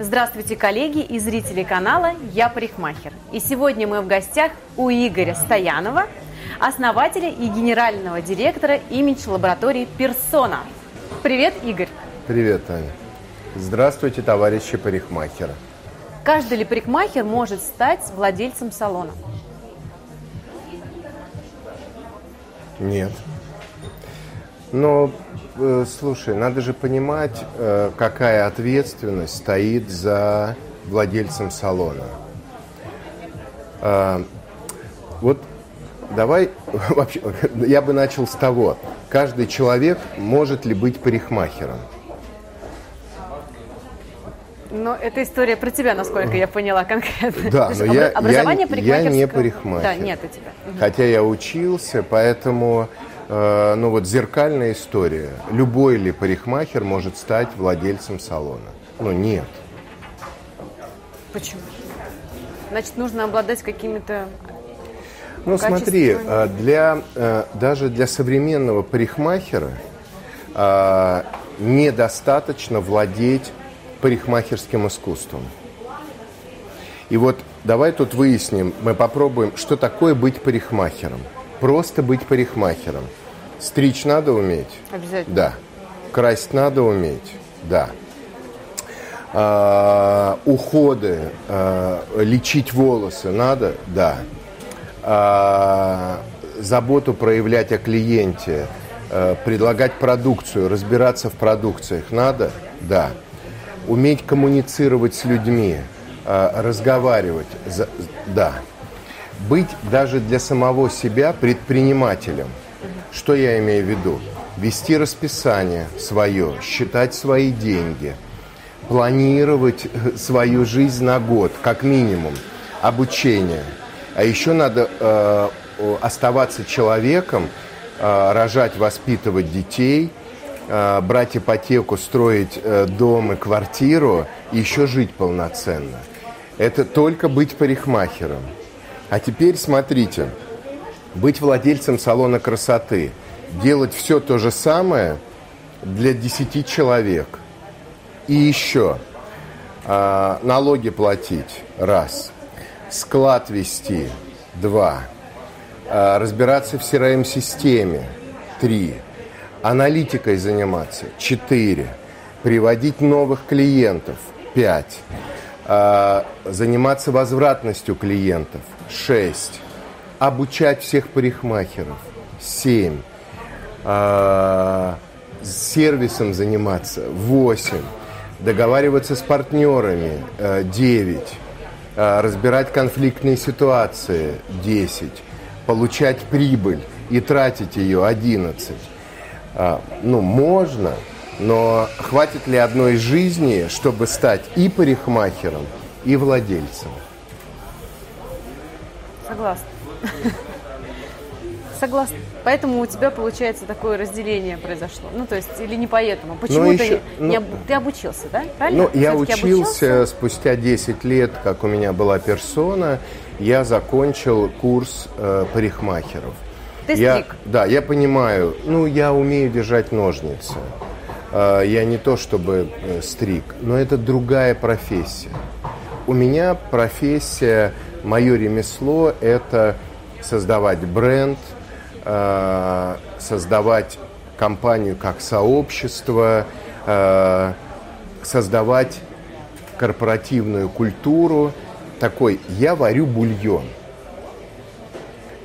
Здравствуйте, коллеги и зрители канала «Я парикмахер». И сегодня мы в гостях у Игоря Стоянова, основателя и генерального директора имидж-лаборатории «Персона». Привет, Игорь. Привет, Аня. Здравствуйте, товарищи парикмахеры. Каждый ли парикмахер может стать владельцем салона? Нет. Но слушай, надо же понимать, э, какая ответственность стоит за владельцем салона. Э, вот давай, вообще, я бы начал с того, каждый человек может ли быть парикмахером? Но это история про тебя, насколько я поняла конкретно. Да, но я, образование я, я не парикмахер. Да, нет у тебя. Хотя я учился, поэтому Э, ну вот зеркальная история. Любой ли парикмахер может стать владельцем салона? Ну нет. Почему? Значит, нужно обладать какими-то ну смотри, э, для, э, даже для современного парикмахера недостаточно владеть парикмахерским искусством. И вот давай тут выясним, мы попробуем, что такое быть парикмахером. Просто быть парикмахером – Стричь надо уметь? Обязательно. Да. Красть надо уметь? Да. А, уходы, а, лечить волосы надо? Да. А, заботу проявлять о клиенте, а, предлагать продукцию, разбираться в продукциях надо? Да. Уметь коммуницировать с людьми, а, разговаривать? За, да. Быть даже для самого себя предпринимателем – что я имею в виду? Вести расписание свое, считать свои деньги, планировать э, свою жизнь на год, как минимум, обучение. А еще надо э, оставаться человеком, э, рожать, воспитывать детей, э, брать ипотеку, строить э, дом и квартиру, и еще жить полноценно. Это только быть парикмахером. А теперь смотрите – быть владельцем салона красоты, делать все то же самое для 10 человек. И еще э, налоги платить, раз, склад вести, два, э, разбираться в CRM-системе, три, аналитикой заниматься, четыре, приводить новых клиентов, пять, заниматься возвратностью клиентов, шесть, обучать всех парикмахеров. Семь. А, сервисом заниматься. Восемь. Договариваться с партнерами. А, девять. А, разбирать конфликтные ситуации. Десять. Получать прибыль и тратить ее. Одиннадцать. А, ну, можно, но хватит ли одной жизни, чтобы стать и парикмахером, и владельцем? Согласна. Согласна. Поэтому у тебя, получается, такое разделение произошло. Ну, то есть, или не поэтому. Почему ну, ты, еще, не, ну, ты обучился, да? Правильно? Ну, я учился обучился? спустя 10 лет, как у меня была персона, я закончил курс э, парикмахеров. Ты я, стриг? Да, я понимаю. Ну, я умею держать ножницы. Э, я не то чтобы э, стриг, но это другая профессия. У меня профессия, мое ремесло – это создавать бренд, э, создавать компанию как сообщество, э, создавать корпоративную культуру. Такой, я варю бульон.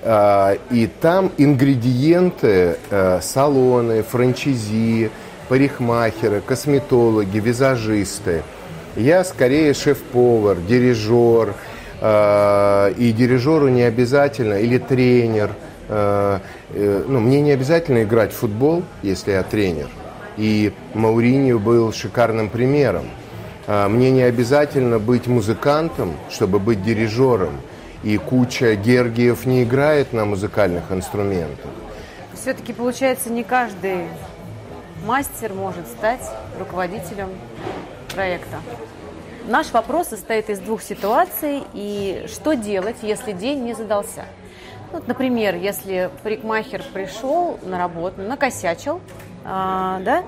Э, и там ингредиенты, салоны, франчизи, парикмахеры, косметологи, визажисты. Я скорее шеф-повар, дирижер, Э, и дирижеру не обязательно, или тренер, э, э, ну, мне не обязательно играть в футбол, если я тренер. И Мауриньо был шикарным примером. Мне не обязательно быть музыкантом, чтобы быть дирижером. И куча Гергиев не играет на музыкальных инструментах. Все-таки, получается, не каждый мастер может стать руководителем проекта. Наш вопрос состоит из двух ситуаций. И что делать, если день не задался? Вот, например, если парикмахер пришел на работу, накосячил, а, да,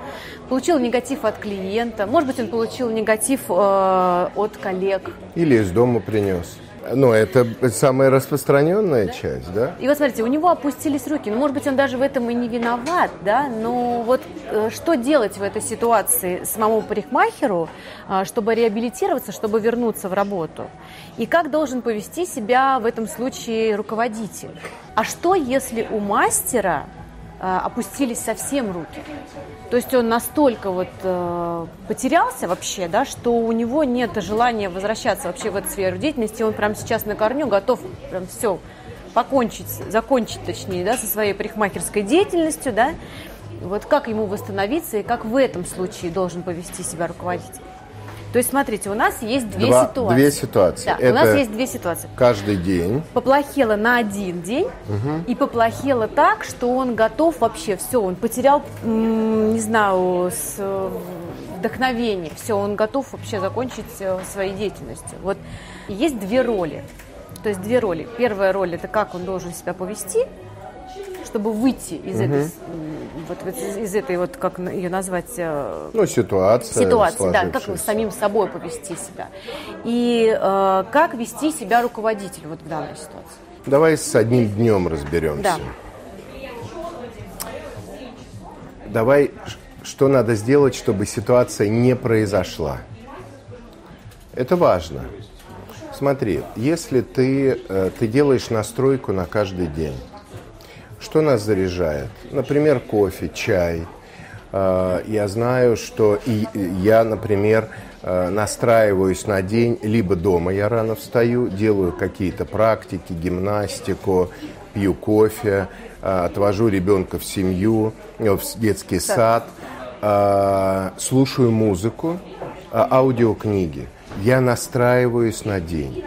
получил негатив от клиента, может быть, он получил негатив э, от коллег. Или из дома принес. Ну, это самая распространенная часть, да? И вот смотрите, у него опустились руки. Ну, может быть, он даже в этом и не виноват, да? Но вот э, что делать в этой ситуации самому парикмахеру, э, чтобы реабилитироваться, чтобы вернуться в работу? И как должен повести себя в этом случае руководитель? А что, если у мастера опустились совсем руки. То есть он настолько вот э, потерялся вообще, да, что у него нет желания возвращаться вообще в эту сферу деятельности. Он прямо сейчас на корню готов прям все покончить, закончить, точнее, да, со своей парикмахерской деятельностью, да. Вот как ему восстановиться и как в этом случае должен повести себя руководитель? То есть, смотрите, у нас есть две Два, ситуации. Две ситуации. Да, Это у нас есть две ситуации. Каждый день. Поплохело на один день, угу. и поплохело так, что он готов вообще, все, он потерял, не знаю, с, вдохновение, все, он готов вообще закончить э, своей деятельностью. Вот есть две роли. То есть две роли. Первая роль это как он должен себя повести, чтобы выйти из угу. этой вот, вот из этой вот как ее назвать э, ну ситуация ситуации да как самим собой повести себя. И э, как вести себя руководитель вот в данной ситуации? Давай с одним днем разберемся да. давай что надо сделать чтобы ситуация не произошла? Это важно. Смотри если ты э, ты делаешь настройку на каждый день что нас заряжает? Например, кофе, чай. А, я знаю, что и я, например, а, настраиваюсь на день, либо дома я рано встаю, делаю какие-то практики, гимнастику, пью кофе, а, отвожу ребенка в семью, э, в детский сад, слушаю музыку, аудиокниги. Я настраиваюсь на день.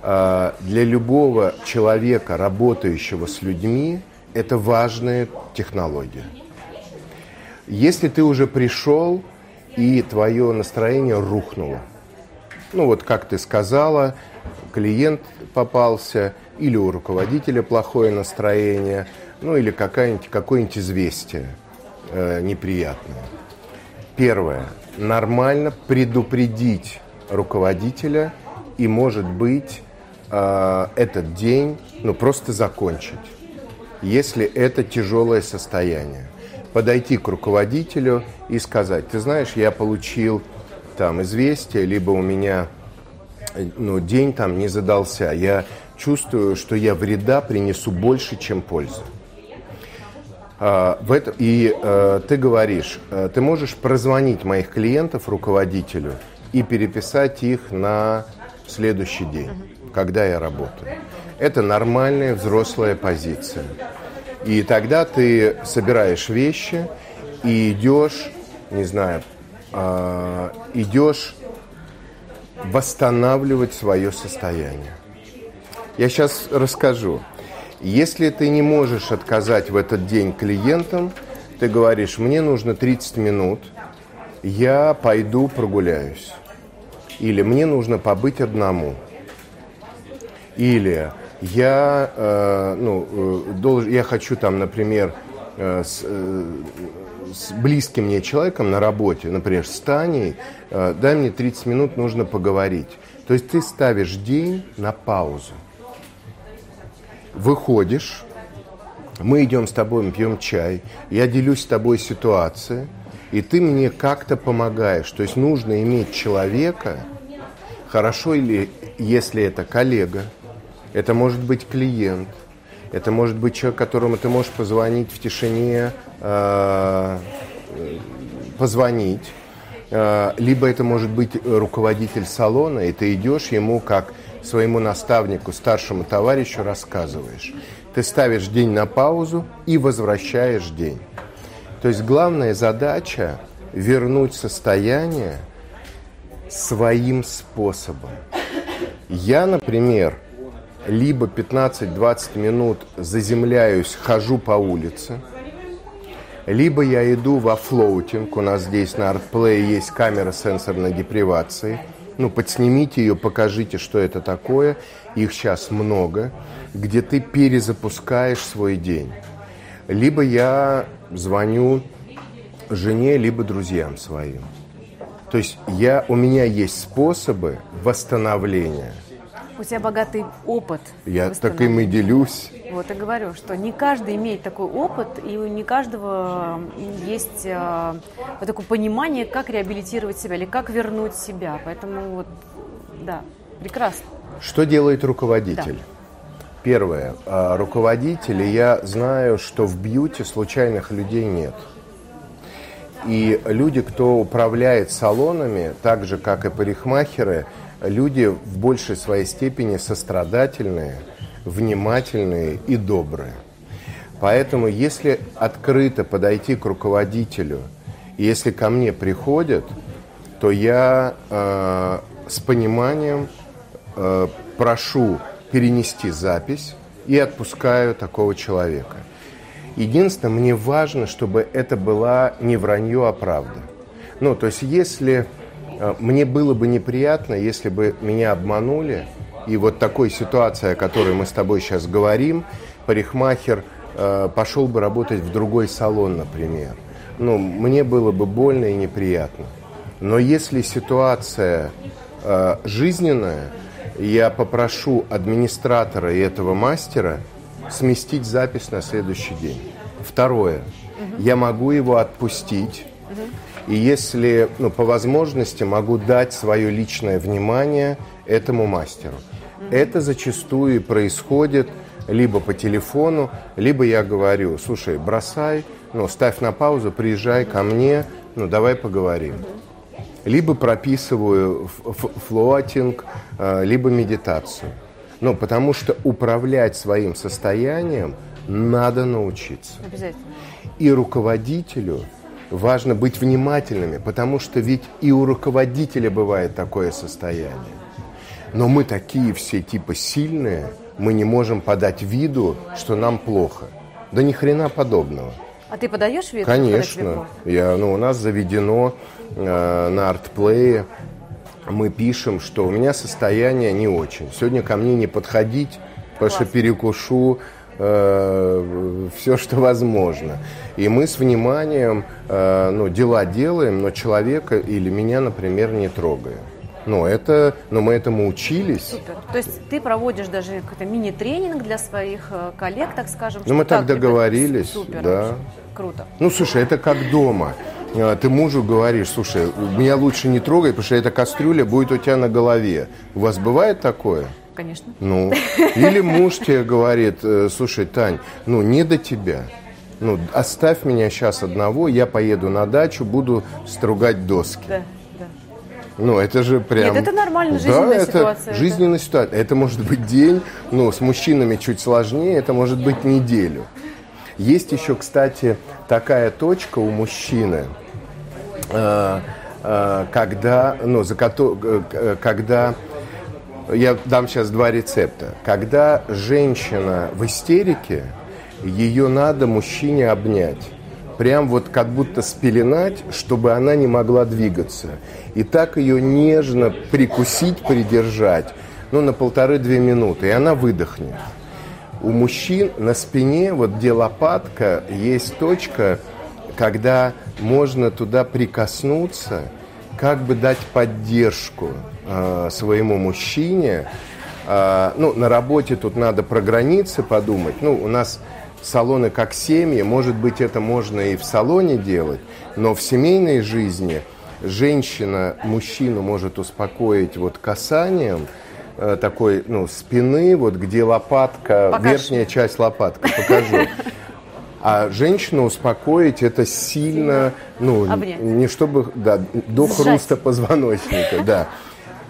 Для любого человека, работающего с людьми, это важная технология. Если ты уже пришел и твое настроение рухнуло, ну вот как ты сказала, клиент попался, или у руководителя плохое настроение, ну или какое-нибудь какое известие э, неприятное. Первое. Нормально предупредить руководителя и, может быть, э, этот день ну, просто закончить если это тяжелое состояние. Подойти к руководителю и сказать, ты знаешь, я получил там известие, либо у меня ну, день там не задался, я чувствую, что я вреда принесу больше, чем пользы. А, в это, и а, ты говоришь, а, ты можешь прозвонить моих клиентов руководителю и переписать их на следующий день, когда я работаю. Это нормальная взрослая позиция. И тогда ты собираешь вещи и идешь, не знаю, э, идешь восстанавливать свое состояние. Я сейчас расскажу. Если ты не можешь отказать в этот день клиентам, ты говоришь, мне нужно 30 минут, я пойду прогуляюсь. Или мне нужно побыть одному. Или я, э, ну, э, долж, я хочу там, например, э, с, э, с близким мне человеком на работе, например, с Таней, э, дай мне 30 минут, нужно поговорить. То есть ты ставишь день на паузу. Выходишь, мы идем с тобой, мы пьем чай, я делюсь с тобой ситуацией, и ты мне как-то помогаешь. То есть нужно иметь человека, хорошо или если это коллега, это может быть клиент, это может быть человек, которому ты можешь позвонить в тишине, э, позвонить, э, либо это может быть руководитель салона, и ты идешь ему как своему наставнику, старшему товарищу рассказываешь. Ты ставишь день на паузу и возвращаешь день. То есть главная задача вернуть состояние своим способом. Я, например, либо 15-20 минут заземляюсь, хожу по улице, либо я иду во флоутинг, у нас здесь на ArtPlay есть камера сенсорной депривации, ну, подснимите ее, покажите, что это такое, их сейчас много, где ты перезапускаешь свой день. Либо я звоню жене, либо друзьям своим. То есть я, у меня есть способы восстановления. У тебя богатый опыт. Я так им и делюсь. Вот и говорю, что не каждый имеет такой опыт, и у не каждого есть э, вот такое понимание, как реабилитировать себя или как вернуть себя. Поэтому вот, да, прекрасно. Что делает руководитель? Да. Первое. А, руководители, я знаю, что в бьюти случайных людей нет. И люди, кто управляет салонами, так же, как и парикмахеры, люди в большей своей степени сострадательные, внимательные и добрые. Поэтому, если открыто подойти к руководителю, если ко мне приходят, то я э, с пониманием э, прошу перенести запись и отпускаю такого человека. Единственное, мне важно, чтобы это была не вранье, а правда. Ну, то есть, если мне было бы неприятно, если бы меня обманули, и вот такой ситуация, о которой мы с тобой сейчас говорим, парикмахер э, пошел бы работать в другой салон, например. Ну, мне было бы больно и неприятно. Но если ситуация э, жизненная, я попрошу администратора и этого мастера сместить запись на следующий день. Второе. Угу. Я могу его отпустить. Угу. И если, ну, по возможности, могу дать свое личное внимание этому мастеру. Это зачастую происходит либо по телефону, либо я говорю, слушай, бросай, ну, ставь на паузу, приезжай ко мне, ну, давай поговорим. Либо прописываю флотинг, э, либо медитацию. Ну, потому что управлять своим состоянием надо научиться. Обязательно. И руководителю важно быть внимательными, потому что ведь и у руководителя бывает такое состояние. Но мы такие все типа сильные, мы не можем подать виду, что нам плохо. Да ни хрена подобного. А ты подаешь вид? Конечно. Я, ну, у нас заведено э, на артплее мы пишем, что у меня состояние не очень. Сегодня ко мне не подходить, потому что перекушу э, все, что возможно. И мы с вниманием э, ну, дела делаем, но человека или меня, например, не трогаем. Ну, это, но мы этому учились. Супер. То есть ты проводишь даже какой-то мини-тренинг для своих э, коллег, так скажем? Ну, мы так договорились. Супер. Да. Круто. Ну, слушай, это как дома. А, ты мужу говоришь, слушай, меня лучше не трогай, потому что эта кастрюля будет у тебя на голове. У вас бывает такое? Конечно. Ну, или муж тебе говорит, э, слушай, Тань, ну не до тебя. Ну, оставь меня сейчас одного, я поеду на дачу, буду стругать доски. Да, да. Ну, это же прям... Нет, это нормально, жизненная да, ситуация. Это жизненная ситуация. Это может быть день, ну, с мужчинами чуть сложнее, это может быть неделю. Есть еще, кстати, такая точка у мужчины – Э, э, когда, ну, за когда я дам сейчас два рецепта. Когда женщина в истерике, ее надо мужчине обнять. Прям вот как будто спеленать, чтобы она не могла двигаться. И так ее нежно прикусить, придержать, ну, на полторы-две минуты, и она выдохнет. У мужчин на спине, вот где лопатка, есть точка, когда можно туда прикоснуться, как бы дать поддержку э, своему мужчине. Э, ну, на работе тут надо про границы подумать. Ну, у нас салоны как семьи, может быть, это можно и в салоне делать, но в семейной жизни женщина мужчину может успокоить вот касанием, э, такой, ну, спины, вот где лопатка, Покажи. верхняя часть лопатки, покажу. А женщину успокоить это сильно, ну, Обнять. не чтобы, да, до сжать. хруста позвоночника, да.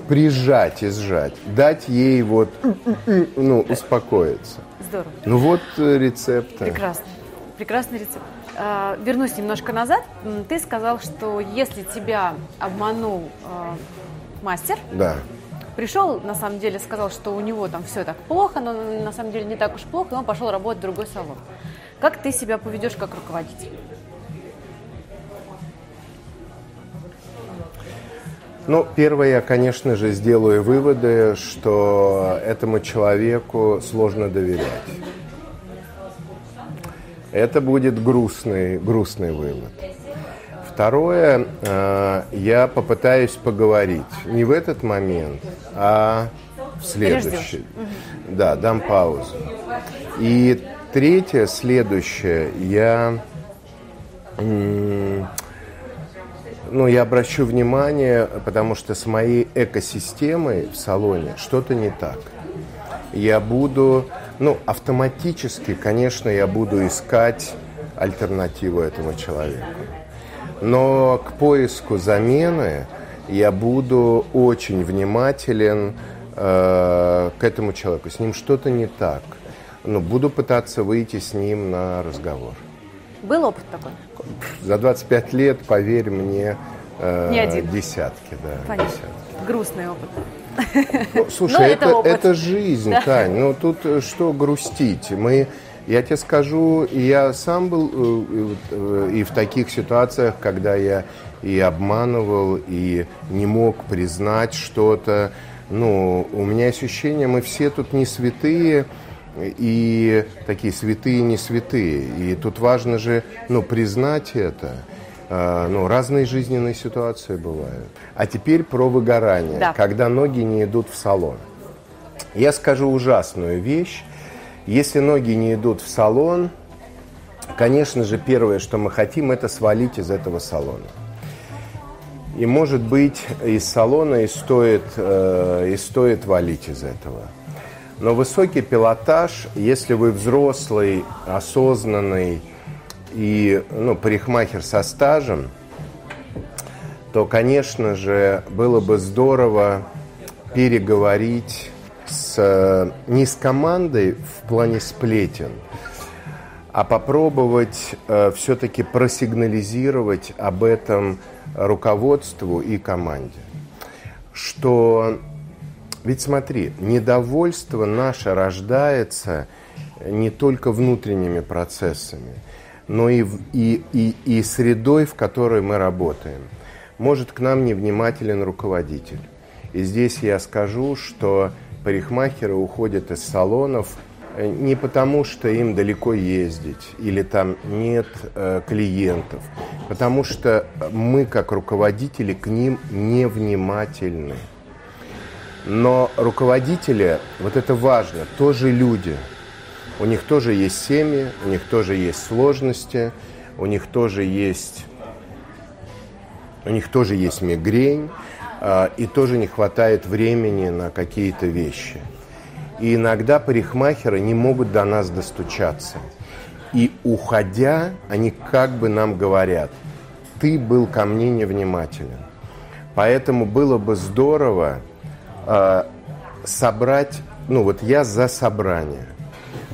Прижать и сжать, дать ей вот, ну, успокоиться. Здорово. Ну вот э, рецепт. Прекрасно. Прекрасный рецепт. А, вернусь немножко назад. Ты сказал, что если тебя обманул а, мастер, да. пришел, на самом деле, сказал, что у него там все так плохо, но на самом деле не так уж плохо, и он пошел работать в другой салон. Как ты себя поведешь как руководитель? Ну, первое, я, конечно же, сделаю выводы, что этому человеку сложно доверять. Это будет грустный, грустный вывод. второе, э, я попытаюсь поговорить не в этот момент, а в следующий. Да, дам паузу. И третье, следующее, я ну, я обращу внимание, потому что с моей экосистемой в салоне что-то не так. Я буду, ну, автоматически, конечно, я буду искать альтернативу этому человеку. Но к поиску замены я буду очень внимателен э, к этому человеку. С ним что-то не так. Но буду пытаться выйти с ним на разговор. Был опыт такой? За 25 лет, поверь мне, э, Не один. десятки, да. Понятно. Десятки. Грустный опыт. Ну, слушай, Но это, это это, опыт. жизнь, Да. Тань. Ну тут э, что грустить? Мы, я тебе скажу, я сам был э, э, и в таких ситуациях, когда я и обманывал, и не мог признать что-то. Ну, у меня ощущение, мы все тут не святые, и такие святые, не святые. И тут важно же, ну, признать это. А, Ну, разные жизненные ситуации бывают. А теперь про выгорание, Да. когда ноги не идут в салон. Я скажу ужасную вещь. Если ноги не идут в салон, конечно же, первое, что мы хотим, это свалить из этого салона. И, может быть, из салона и стоит, э, и стоит валить из этого. Но высокий пилотаж, если вы взрослый, осознанный и ну, парикмахер со стажем, то, конечно же, было бы здорово переговорить с, не с командой в плане сплетен, а попробовать э, все-таки просигнализировать об этом руководству и команде. Что, ведь смотри, недовольство наше рождается не только внутренними процессами, но и, и, и, и средой, в которой мы работаем. Может, к нам невнимателен руководитель. И здесь я скажу, что парикмахеры уходят из салонов э, не потому, что им далеко ездить или там нет э, клиентов, потому что мы, как руководители, к ним невнимательны. Но руководители, вот это важно, тоже люди. У них тоже есть семьи, у них тоже есть сложности, у них тоже есть, у них тоже есть мигрень, а, и тоже не хватает времени на какие-то вещи. И иногда парикмахеры не могут до нас достучаться. И уходя, они как бы нам говорят, ты был ко мне невнимателен. Поэтому было бы здорово собрать, ну вот я за собрание,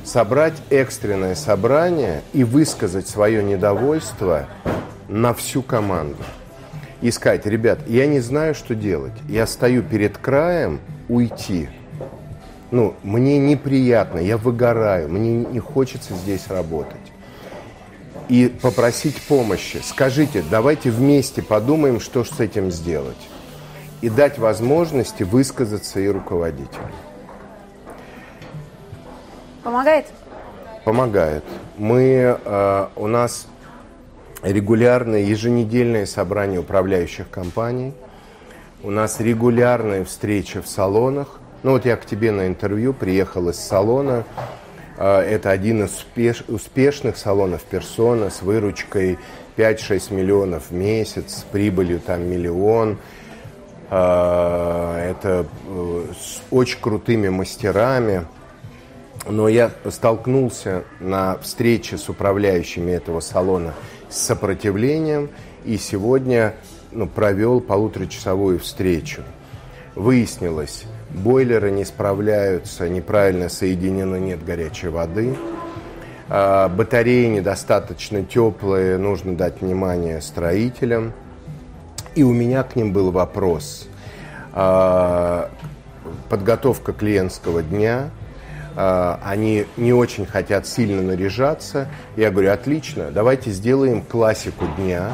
собрать экстренное собрание и высказать свое недовольство на всю команду. И сказать, ребят, я не знаю, что делать. Я стою перед краем уйти. Ну, мне неприятно, я выгораю, мне не хочется здесь работать. И попросить помощи. Скажите, давайте вместе подумаем, что с этим сделать. И дать возможности высказаться и руководителю. Помогает? Помогает. Мы, э, у нас регулярные еженедельные собрания управляющих компаний. У нас регулярные встречи в салонах. Ну вот я к тебе на интервью приехал из салона. Э, Это один из успеш- успешных салонов персона с выручкой 5-6 миллионов в месяц, с прибылью там миллион. Э, Это э, с очень крутыми мастерами. Но я столкнулся на встрече с управляющими этого салона с сопротивлением и сегодня ну, провел полуторачасовую встречу. Выяснилось, бойлеры не справляются, неправильно соединены, нет горячей воды. А, Батареи недостаточно теплые, нужно дать внимание строителям. И у меня к ним был вопрос. А, Подготовка клиентского дня. А, Они не очень хотят сильно наряжаться. Я говорю, отлично, давайте сделаем классику дня.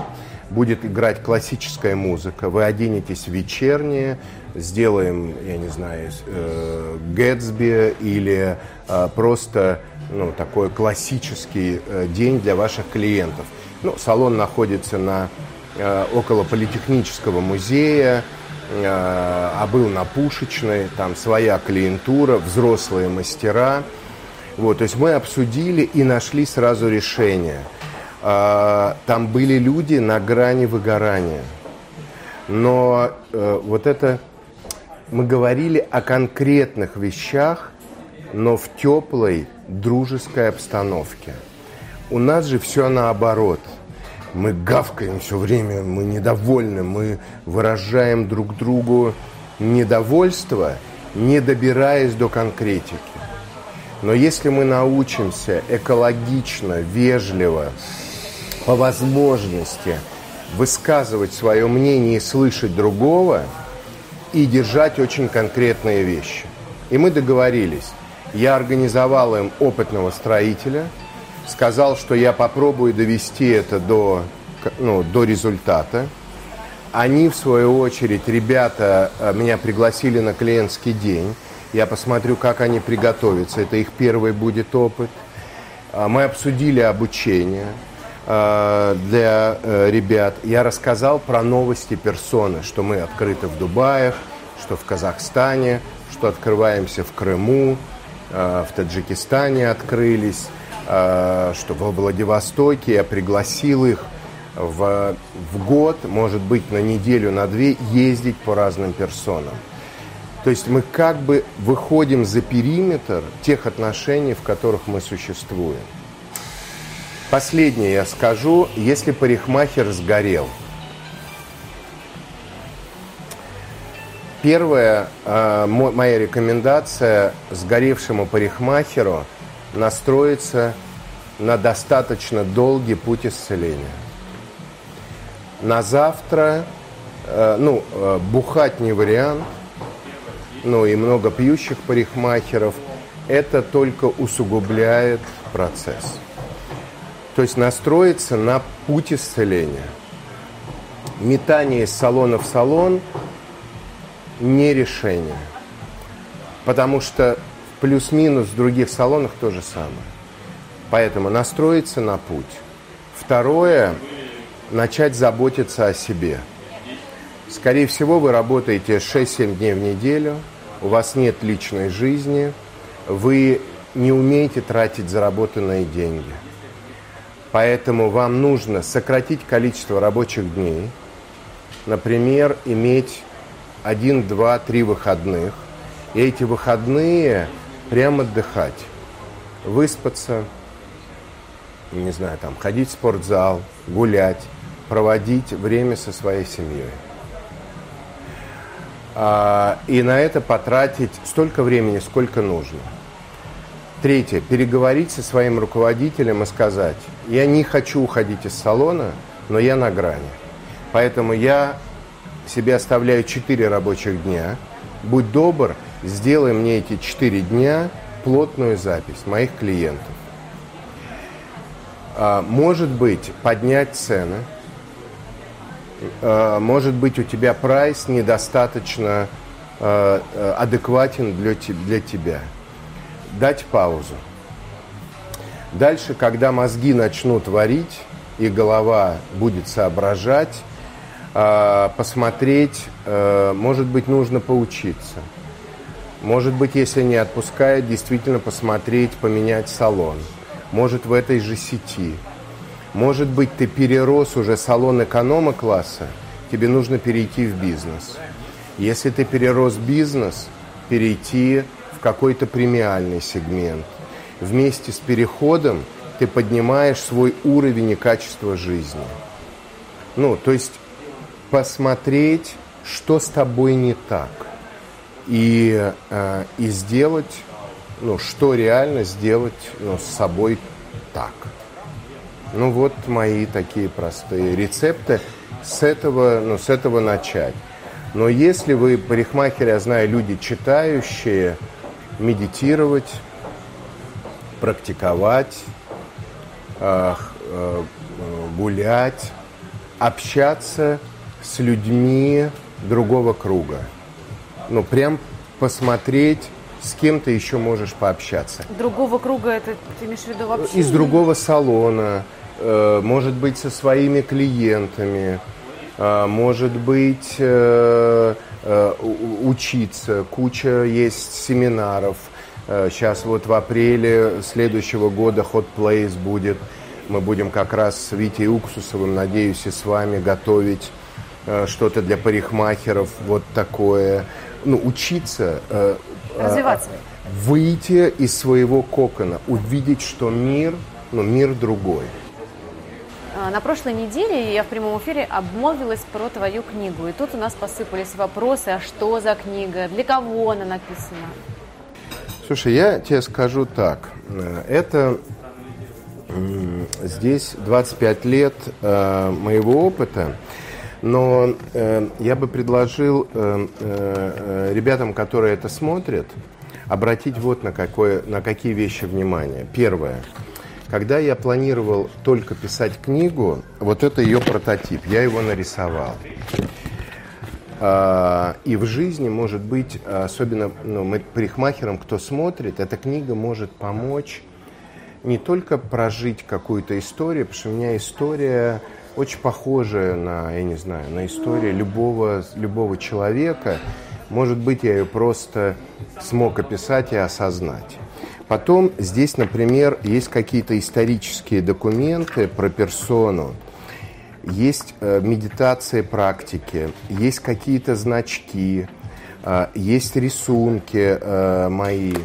Будет играть классическая музыка. Вы оденетесь в вечернее, сделаем, я не знаю, э, Гэтсби или э, просто ну, такой классический э, день для ваших клиентов. Ну, салон находится на около Политехнического музея, э, а был на Пушечной, там своя клиентура, взрослые мастера. Вот, то есть мы обсудили и нашли сразу решение. Э, там были люди на грани выгорания. Но э, вот это мы говорили о конкретных вещах, но в теплой, дружеской обстановке. У нас же все наоборот. Мы гавкаем все время, мы недовольны, мы выражаем друг другу недовольство, не добираясь до конкретики. Но если мы научимся экологично, вежливо, по возможности высказывать свое мнение и слышать другого – и держать очень конкретные вещи. И мы договорились. Я организовал им опытного строителя, сказал, что я попробую довести это до, ну, до результата. Они, в свою очередь, ребята э, меня пригласили на клиентский день. Я посмотрю, как они приготовятся. Это их первый будет опыт. А мы обсудили обучение э, для э, ребят. Я рассказал про новости персоны, что мы открыты в Дубаях, что в Казахстане, что открываемся в Крыму, в Таджикистане открылись, что во Владивостоке я пригласил их в, в год, может быть, на неделю, на две ездить по разным персонам. То есть мы как бы выходим за периметр тех отношений, в которых мы существуем. Последнее я скажу, если парикмахер сгорел – Первая э, моя рекомендация сгоревшему парикмахеру настроиться на достаточно долгий путь исцеления. На завтра, э, ну, э, бухать не вариант, ну и много пьющих парикмахеров, это только усугубляет процесс. То есть настроиться на путь исцеления. Метание из салона в салон – не решение. Потому что плюс-минус в других салонах то же самое. Поэтому настроиться на путь. Второе, начать заботиться о себе. Скорее всего, вы работаете 6-7 дней в неделю, у вас нет личной жизни, вы не умеете тратить заработанные деньги. Поэтому вам нужно сократить количество рабочих дней, например, иметь один, два, три выходных. И эти выходные прям отдыхать, выспаться, не знаю, там, ходить в спортзал, гулять, проводить время со своей семьей. А, и на это потратить столько времени, сколько нужно. Третье. Переговорить со своим руководителем и сказать, я не хочу уходить из салона, но я на грани. Поэтому я себе оставляю 4 рабочих дня. Будь добр, сделай мне эти 4 дня плотную запись моих клиентов. А, может быть, поднять цены. А, может быть, у тебя прайс недостаточно а, адекватен для, для тебя. Дать паузу. Дальше, когда мозги начнут варить, и голова будет соображать, посмотреть, может быть, нужно поучиться. Может быть, если не отпускает, действительно посмотреть, поменять салон. Может, в этой же сети. Может быть, ты перерос уже салон эконома-класса, тебе нужно перейти в бизнес. Если ты перерос бизнес, перейти в какой-то премиальный сегмент. Вместе с переходом ты поднимаешь свой уровень и качество жизни. Ну, то есть посмотреть, что с тобой не так, и, э, и сделать, ну, что реально сделать ну, с собой так. Ну, вот мои такие простые рецепты. С этого, ну, с этого начать. Но если вы парикмахер, я знаю, люди читающие, медитировать, практиковать, э, э, гулять, общаться с людьми другого круга. Ну, прям посмотреть, с кем ты еще можешь пообщаться. Другого круга, это ты имеешь в виду вообще? Из другого салона, э, может быть, со своими клиентами. а, может быть э, э, учиться, куча есть семинаров. Сейчас вот в апреле следующего года Hot Place будет. Мы будем как раз с Витей Уксусовым, надеюсь, и с вами готовить что-то для парикмахеров, вот такое. Ну, учиться. Развиваться. Выйти из своего кокона, увидеть, что мир, ну, мир другой. А, на прошлой неделе я в прямом эфире обмолвилась про твою книгу. И тут у нас посыпались вопросы, а что за книга, для кого она написана? Слушай, я тебе скажу так. Э, это здесь 25 лет э, моего опыта, но э, я бы предложил ребятам, которые это смотрят, обратить вот на, какое, на какие вещи внимание. Первое – когда я планировал только писать книгу, вот это ее прототип, я его нарисовал. А, и в жизни, может быть, особенно ну, парикмахерам, кто смотрит, эта книга может помочь не только прожить какую-то историю, потому что у меня история очень похожая на, я не знаю, на историю любого, любого человека. Может быть, я ее просто смог описать и осознать. Потом здесь, например, есть какие-то исторические документы про персону, есть э, медитации практики, есть какие-то значки, э, есть рисунки э, мои.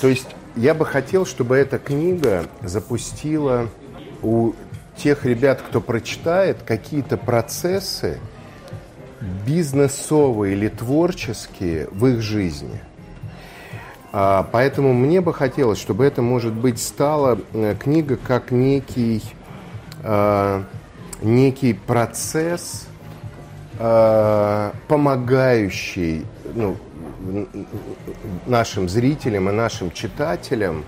То есть я бы хотел, чтобы эта книга запустила у тех ребят, кто прочитает, какие-то процессы бизнесовые или творческие в их жизни – а, поэтому мне бы хотелось, чтобы это, может быть, стала э, книга как некий, а, некий процесс, а, помогающий ну, нашим зрителям и нашим читателям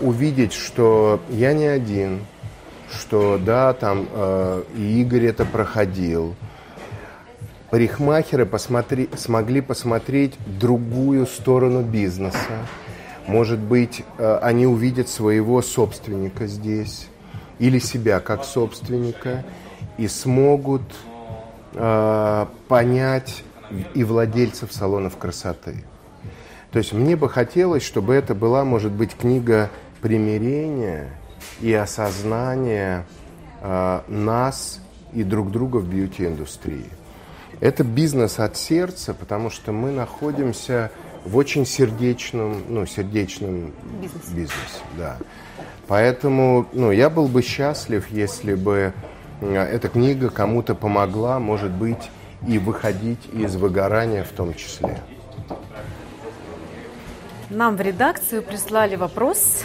увидеть, что я не один, что да, там и Игорь это проходил, парикмахеры посмотри, смогли посмотреть другую сторону бизнеса. Может быть, э, они увидят своего собственника здесь или себя как собственника и смогут э, понять и владельцев салонов красоты. То есть мне бы хотелось, чтобы это была, может быть, книга примирения и осознания э, нас и друг друга в бьюти-индустрии. Это бизнес от сердца, потому что мы находимся в очень сердечном, ну, сердечном бизнесе. бизнесе да. Поэтому ну, я был бы счастлив, если бы э, эта книга кому-то помогла, может быть, и выходить из выгорания в том числе. Нам в редакцию прислали вопрос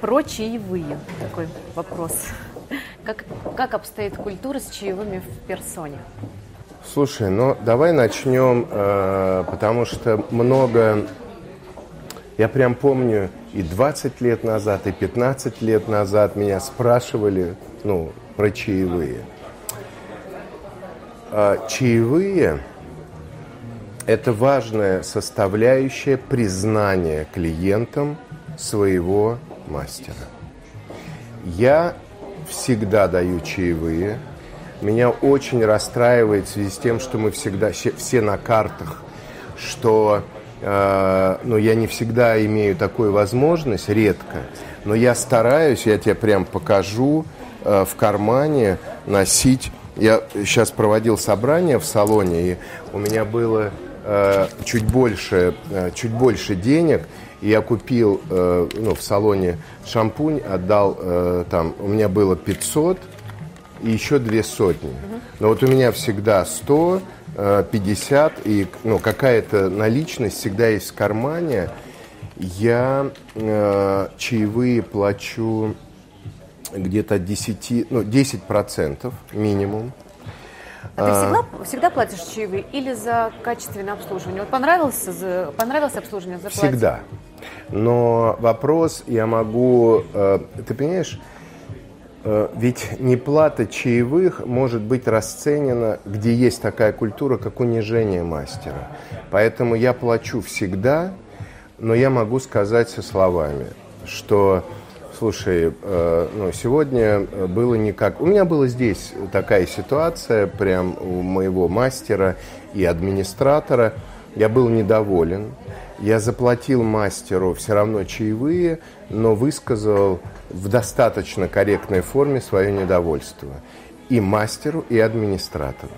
про чаевые. Такой вопрос. Как, как обстоит культура с чаевыми в персоне? Слушай, ну давай начнем, э, потому что много... Я прям помню, и 20 лет назад, и 15 лет назад меня спрашивали, ну, про чаевые. Э, чаевые – это важная составляющая признания клиентам своего мастера. Я всегда даю чаевые – меня очень расстраивает в связи с тем, что мы всегда все на картах, что э, ну, я не всегда имею такую возможность, редко, но я стараюсь, я тебе прям покажу, э, в кармане носить. Я сейчас проводил собрание в салоне, и у меня было э, чуть больше, э, чуть больше денег, и я купил э, ну, в салоне шампунь, отдал э, там, у меня было 500, и еще две сотни. Но вот у меня всегда 100, 50 э, и ну, какая-то наличность всегда есть в кармане. Я э, чаевые плачу где-то 10, ну, 10 процентов минимум. А ты всегда, всегда платишь чаевые или за качественное обслуживание? Вот понравилось, понравилось обслуживание, заплатить? Всегда. Но вопрос, я могу, э, ты понимаешь, Э, ведь неплата чаевых может быть расценена, где есть такая культура, как унижение мастера. Поэтому я плачу всегда, но я могу сказать со словами, что Слушай, э, ну, сегодня было никак... У меня была здесь такая ситуация, прям у моего мастера и администратора. Я был недоволен. Я заплатил мастеру все равно чаевые, но высказал в достаточно корректной форме свое недовольство. И мастеру, и администратору.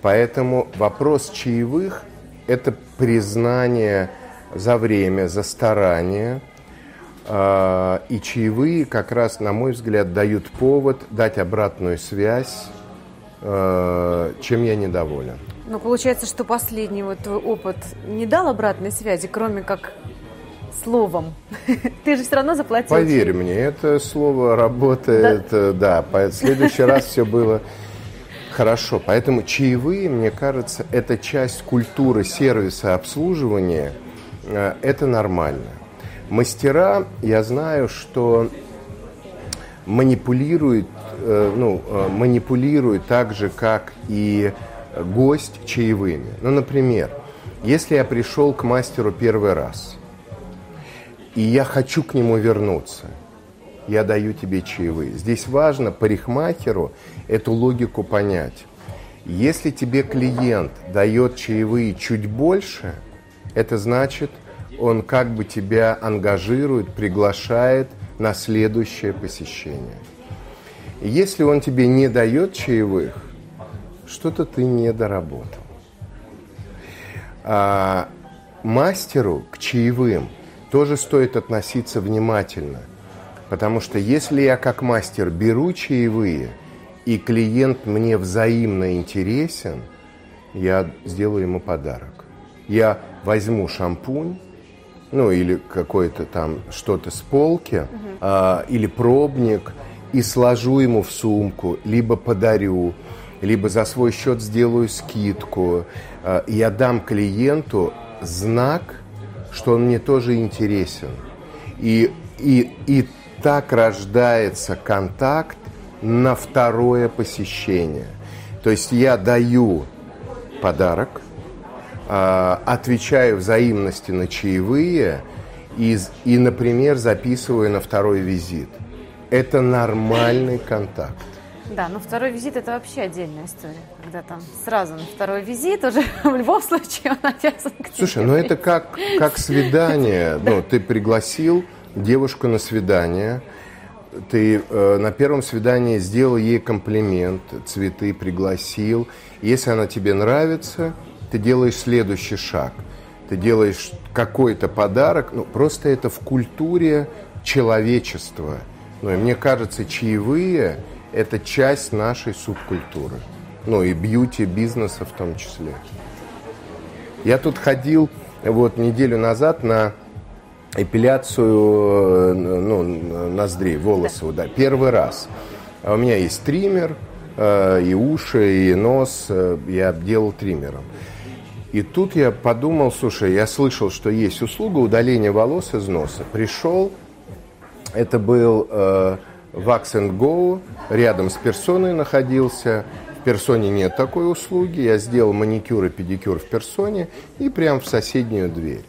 Поэтому вопрос чаевых – это признание за время, за старание. А, и чаевые как раз, на мой взгляд, дают повод дать обратную связь, а, чем я недоволен. Но получается, что последний вот твой опыт не дал обратной связи, кроме как словом. Ты же все равно заплатил. Поверь мне, это слово работает, да, да в следующий раз все было хорошо. Поэтому чаевые, мне кажется, это часть культуры сервиса обслуживания, э, это нормально. Мастера, я знаю, что манипулируют, э, ну, э, манипулируют так же, как и гость чаевыми. Ну, например, если я пришел к мастеру первый раз, и я хочу к нему вернуться, я даю тебе чаевые. Здесь важно парикмахеру эту логику понять. Если тебе клиент дает чаевые чуть больше, это значит, он как бы тебя ангажирует, приглашает на следующее посещение. Если он тебе не дает чаевых, что-то ты не доработал. А мастеру к чаевым тоже стоит относиться внимательно, потому что если я как мастер беру чаевые, и клиент мне взаимно интересен, я сделаю ему подарок. Я возьму шампунь, ну или какое-то там что-то с полки, угу. а, или пробник, и сложу ему в сумку, либо подарю, либо за свой счет сделаю скидку. Э, я дам клиенту знак, что он мне тоже интересен. И, и, и так рождается контакт на второе посещение. То есть я даю подарок, отвечаю взаимности на чаевые и, и, например, записываю на второй визит. Это нормальный контакт. Да, но второй визит это вообще отдельная история. Когда там сразу на второй визит уже в любом случае он обязан к тебе Слушай, ну это как, как свидание. Ну, ты пригласил девушку на свидание, ты э, на первом свидании сделал ей комплимент, цветы пригласил. Если она тебе нравится, ты делаешь следующий шаг. Ты делаешь какой-то подарок. Ну, просто это в культуре человечества. Ну, и мне кажется, чаевые – это часть нашей субкультуры. Ну и бьюти-бизнеса в том числе. Я тут ходил вот неделю назад на эпиляцию ну, ноздрей, волосы, да, первый раз. А у меня есть триммер, э, и уши, и нос э, я делал триммером. И тут я подумал, слушай, я слышал, что есть услуга удаления волос из носа. Пришел, это был э, Wax and Go, рядом с персоной находился. В персоне нет такой услуги. Я сделал маникюр и педикюр в персоне и прям в соседнюю дверь.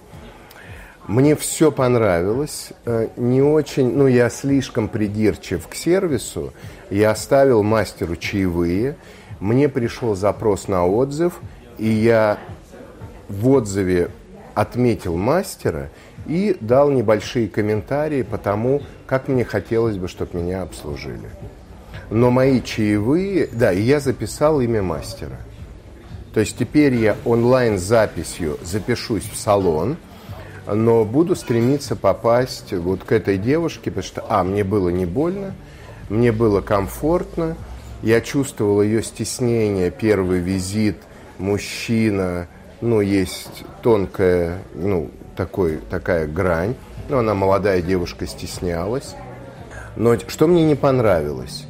Мне все понравилось. Э, не очень, ну, я слишком придирчив к сервису. Я оставил мастеру чаевые. Мне пришел запрос на отзыв, и я в отзыве отметил мастера и дал небольшие комментарии по тому, как мне хотелось бы, чтобы меня обслужили. Но мои чаевые, да, и я записал имя мастера. То есть теперь я онлайн-записью запишусь в салон, но буду стремиться попасть вот к этой девушке, потому что, а, мне было не больно, мне было комфортно, я чувствовал ее стеснение, первый визит, мужчина, ну, есть тонкая, ну, такой, такая грань. Ну, она молодая девушка, стеснялась. Но что мне не понравилось?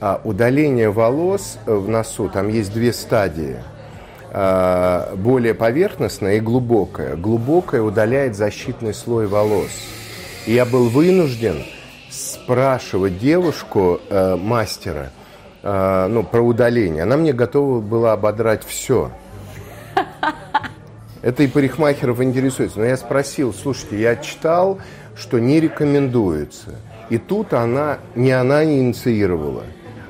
А удаление волос в носу, там есть две стадии. А, более поверхностная и глубокая. Глубокая удаляет защитный слой волос. И я был вынужден спрашивать девушку, э, мастера, э, ну, про удаление. Она мне готова была ободрать все. Это и парикмахеров интересуется. Но я спросил, слушайте, я читал, что не рекомендуется. И тут она, не она не инициировала.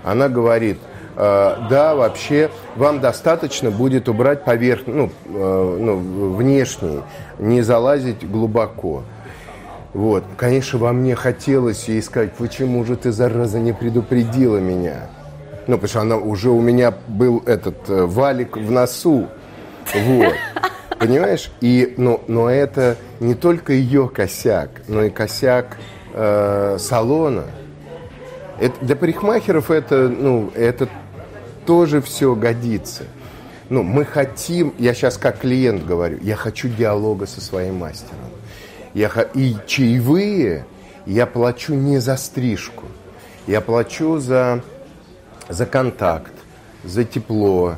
Она говорит, э, да, вообще вам достаточно будет убрать поверх, ну, э, ну, внешний, не залазить глубоко. Вот, конечно, во мне хотелось ей сказать, почему же ты, зараза, не предупредила меня? Ну, потому что она уже у меня был этот э, валик в носу. Вот. Понимаешь? И, но, но это не только ее косяк, но и косяк э, салона. Это, для парикмахеров это, ну, это тоже все годится. Ну, мы хотим, я сейчас как клиент говорю, я хочу диалога со своим мастером. Я, и чаевые я плачу не за стрижку, я плачу за, за контакт, за тепло,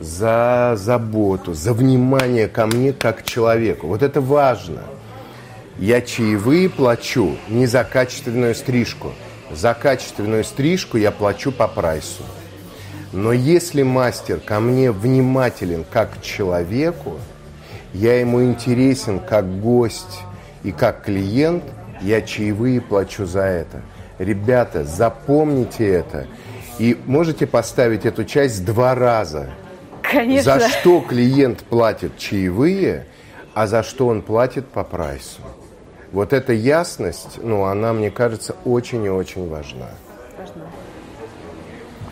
за заботу, за внимание ко мне как к человеку. Вот это важно. Я чаевые плачу не за качественную стрижку. За качественную стрижку я плачу по прайсу. Но если мастер ко мне внимателен как к человеку, я ему интересен как гость и как клиент, я чаевые плачу за это. Ребята, запомните это. И можете поставить эту часть два раза – Конечно. За что клиент платит чаевые, а за что он платит по прайсу. Вот эта ясность, ну, она, мне кажется, очень и очень важна. Важна.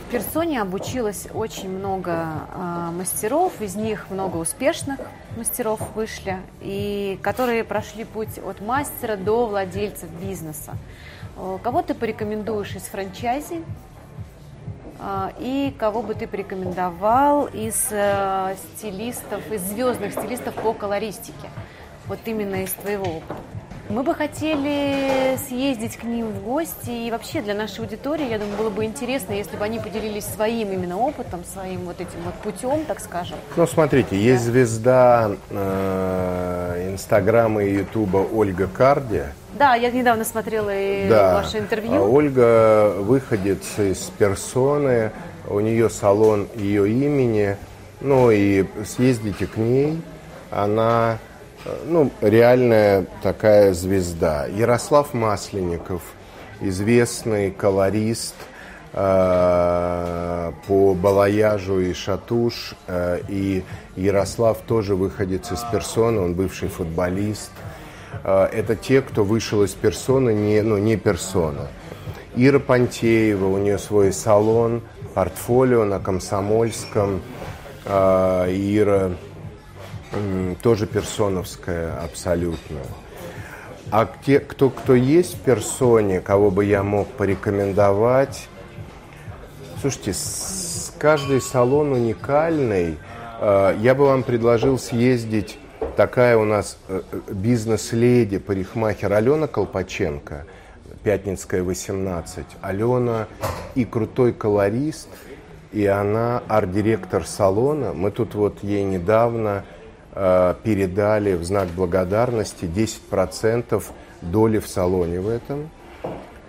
В персоне обучилось очень много э, мастеров, из них много успешных мастеров вышли, и которые прошли путь от мастера до владельца бизнеса. Э, кого ты порекомендуешь из франчайзи, и кого бы ты порекомендовал из э, стилистов, из звездных стилистов по колористике? Вот именно из твоего опыта. Мы бы хотели съездить к ним в гости, и вообще для нашей аудитории, я думаю, было бы интересно, если бы они поделились своим именно опытом, своим вот этим вот путем, так скажем. Ну, смотрите, есть звезда э, Инстаграма и Ютуба Ольга Карди. Да, я недавно смотрела и да. ваше интервью. А Ольга выходит из персоны, у нее салон ее имени, ну и съездите к ней, она ну, реальная такая звезда. Ярослав Масленников, известный колорист э, по балаяжу и шатуш. Э, и Ярослав тоже выходец из персоны, он бывший футболист. Э, это те, кто вышел из персоны, не, ну, не персона. Ира Пантеева, у нее свой салон, портфолио на Комсомольском. Э, Ира тоже персоновская абсолютно. А те, кто, кто есть в персоне, кого бы я мог порекомендовать, слушайте, с, каждый салон уникальный. Э, я бы вам предложил съездить, такая у нас э, бизнес-леди, парикмахер Алена Колпаченко, Пятницкая, 18. Алена и крутой колорист, и она арт-директор салона. Мы тут вот ей недавно Э, передали в знак благодарности 10% доли в салоне в этом.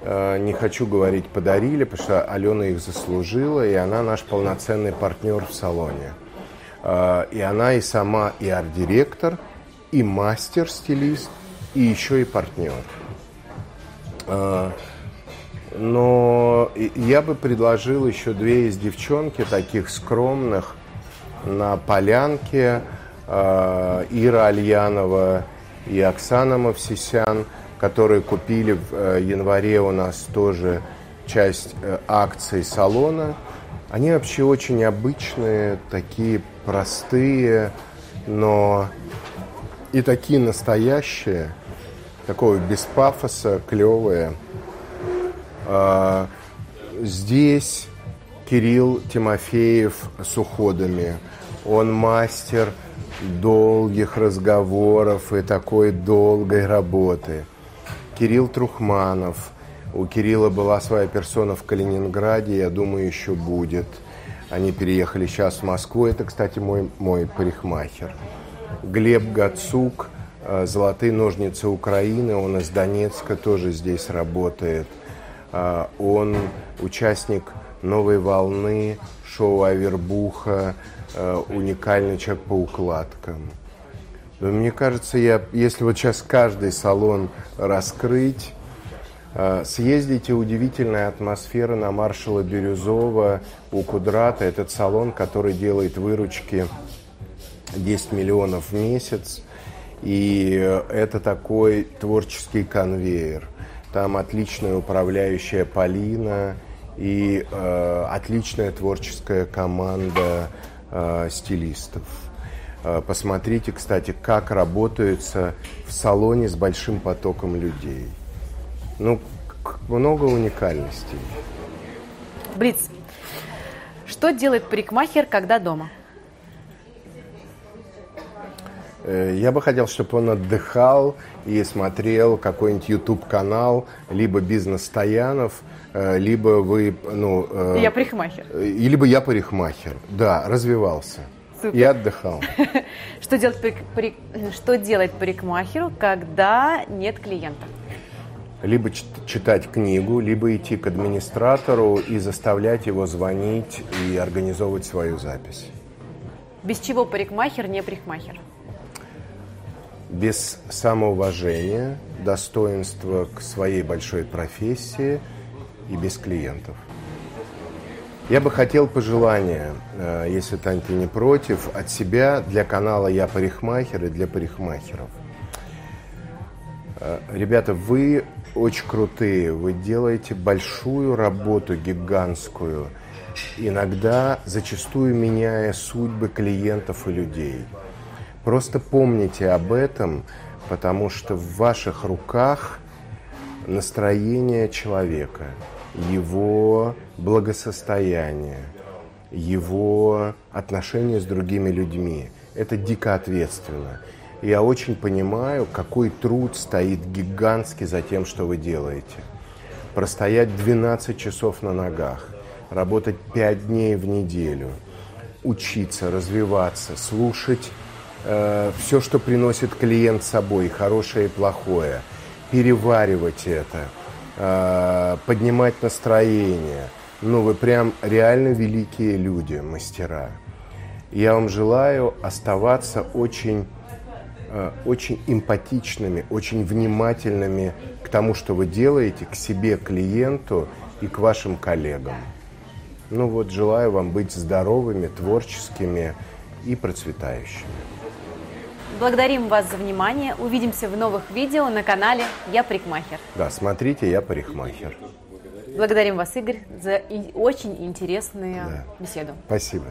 Э, не хочу говорить подарили, потому что Алена их заслужила, и она наш полноценный партнер в салоне. Э, и она и сама и арт-директор, и мастер-стилист, и еще и партнер. Но я бы предложил еще две из девчонки, таких скромных, на полянке – Э, Ира Альянова и Оксана Мавсисян, которые купили в э, январе у нас тоже часть э, акций салона. Они вообще очень обычные, такие простые, но и такие настоящие, такого без пафоса, клевые. Здесь Кирилл Тимофеев с уходами. Он мастер – долгих разговоров и такой долгой работы. Кирилл Трухманов. У Кирилла была своя персона в Калининграде, я думаю, еще будет. Они переехали сейчас в Москву. Это, кстати, мой, мой парикмахер. Глеб Гацук, э, «Золотые ножницы Украины», он из Донецка, тоже здесь работает. Э, он участник «Новой волны», шоу «Авербуха», Э, уникальный человек по укладкам. Мне кажется, я, если вот сейчас каждый салон раскрыть, э, съездите, удивительная атмосфера на маршала Бирюзова у Кудрата. Этот салон, который делает выручки 10 миллионов в месяц. И это такой творческий конвейер. Там отличная управляющая Полина и э, отличная творческая команда э, стилистов. Э, посмотрите, кстати, как работается в салоне с большим потоком людей. Ну, много уникальностей. Блиц. Что делает парикмахер, когда дома? Э, я бы хотел, чтобы он отдыхал и смотрел какой-нибудь YouTube-канал, либо «Бизнес Стоянов», э, либо вы... Ну, я парикмахер. Либо я парикмахер, да, развивался. Супер. И отдыхал. Что делать, что делать парикмахеру, когда нет клиента? Либо читать книгу, либо идти к администратору и заставлять его звонить и организовывать свою запись. Без чего парикмахер не парикмахер? Без самоуважения, достоинства к своей большой профессии и без клиентов. Я бы хотел пожелания, э, если Тань, ты не против, от себя для канала «Я парикмахер» и для парикмахеров. Э, ребята, вы очень крутые, вы делаете большую работу, гигантскую, иногда зачастую меняя судьбы клиентов и людей. Просто помните об этом, потому что в ваших руках настроение человека – его благосостояние, его отношения с другими людьми. Это дико ответственно. я очень понимаю, какой труд стоит гигантский за тем, что вы делаете. Простоять 12 часов на ногах, работать 5 дней в неделю, учиться, развиваться, слушать э, все, что приносит клиент с собой, хорошее и плохое, переваривать это – Э, поднимать настроение. Ну, вы прям реально великие люди, мастера. Я вам желаю оставаться очень, э, очень эмпатичными, очень внимательными к тому, что вы делаете, к себе, клиенту и к вашим коллегам. Ну вот, желаю вам быть здоровыми, творческими и процветающими. Благодарим вас за внимание. Увидимся в новых видео на канале «Я парикмахер». Да, смотрите «Я парикмахер». Благодарим вас, Игорь, за очень интересную да. беседу. Спасибо.